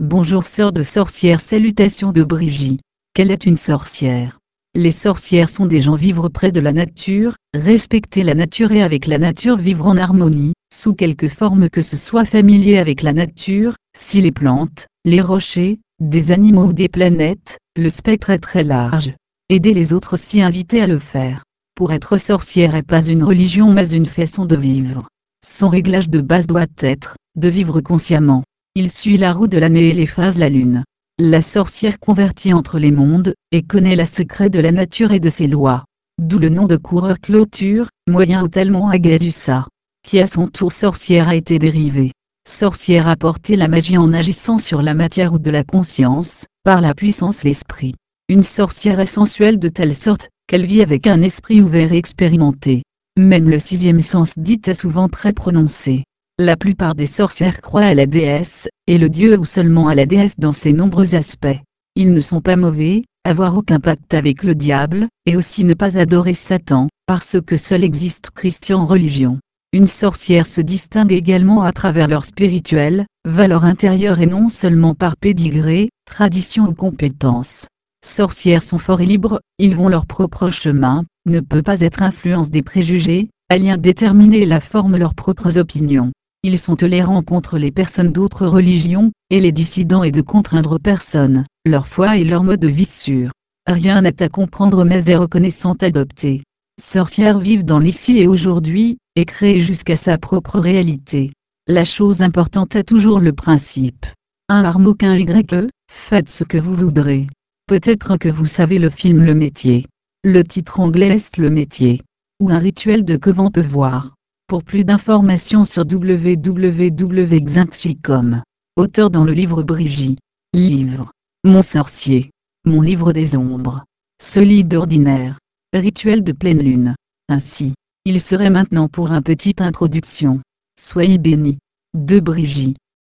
Bonjour sœur de sorcière salutations de Brigitte. Quelle est une sorcière? Les sorcières sont des gens vivre près de la nature, respecter la nature et avec la nature vivre en harmonie, sous quelque forme que ce soit familier avec la nature, si les plantes, les rochers, des animaux ou des planètes, le spectre est très large. Aider les autres s'y inviter à le faire. Pour être sorcière est pas une religion mais une façon de vivre. Son réglage de base doit être, de vivre consciemment. Il suit la roue de l'année et les phases la lune. La sorcière convertit entre les mondes, et connaît la secret de la nature et de ses lois. D'où le nom de coureur clôture, moyen ou tellement Agazusa. Qui à son tour sorcière a été dérivé. Sorcière a porté la magie en agissant sur la matière ou de la conscience, par la puissance l'esprit. Une sorcière est sensuelle de telle sorte, qu'elle vit avec un esprit ouvert et expérimenté. Même le sixième sens dit est souvent très prononcé. La plupart des sorcières croient à la déesse, et le dieu ou seulement à la déesse dans ses nombreux aspects. Ils ne sont pas mauvais, avoir aucun pacte avec le diable, et aussi ne pas adorer Satan, parce que seul existe Christ en religion. Une sorcière se distingue également à travers leur spirituelle, valeur intérieure et non seulement par pédigré, tradition ou compétence. Sorcières sont forts et libres, ils vont leur propre chemin, ne peut pas être influence des préjugés, déterminés et la forme leurs propres opinions. Ils sont tolérants contre les personnes d'autres religions, et les dissidents et de contraindre personne, leur foi et leur mode de vie sûr. Rien n'est à comprendre mais est reconnaissant adopté. Sorcières vivent dans l'ici et aujourd'hui, et créent jusqu'à sa propre réalité. La chose importante est toujours le principe. Un armoquin Y, faites ce que vous voudrez. Peut-être que vous savez le film Le métier. Le titre anglais est Le métier. Ou un rituel de Coven peut voir. Pour plus d'informations sur www.xinxi.com. Auteur dans le livre Brigitte. Livre. Mon sorcier. Mon livre des ombres. Solide ordinaire. Rituel de pleine lune. Ainsi. Il serait maintenant pour un petite introduction. Soyez bénis. De Brigitte.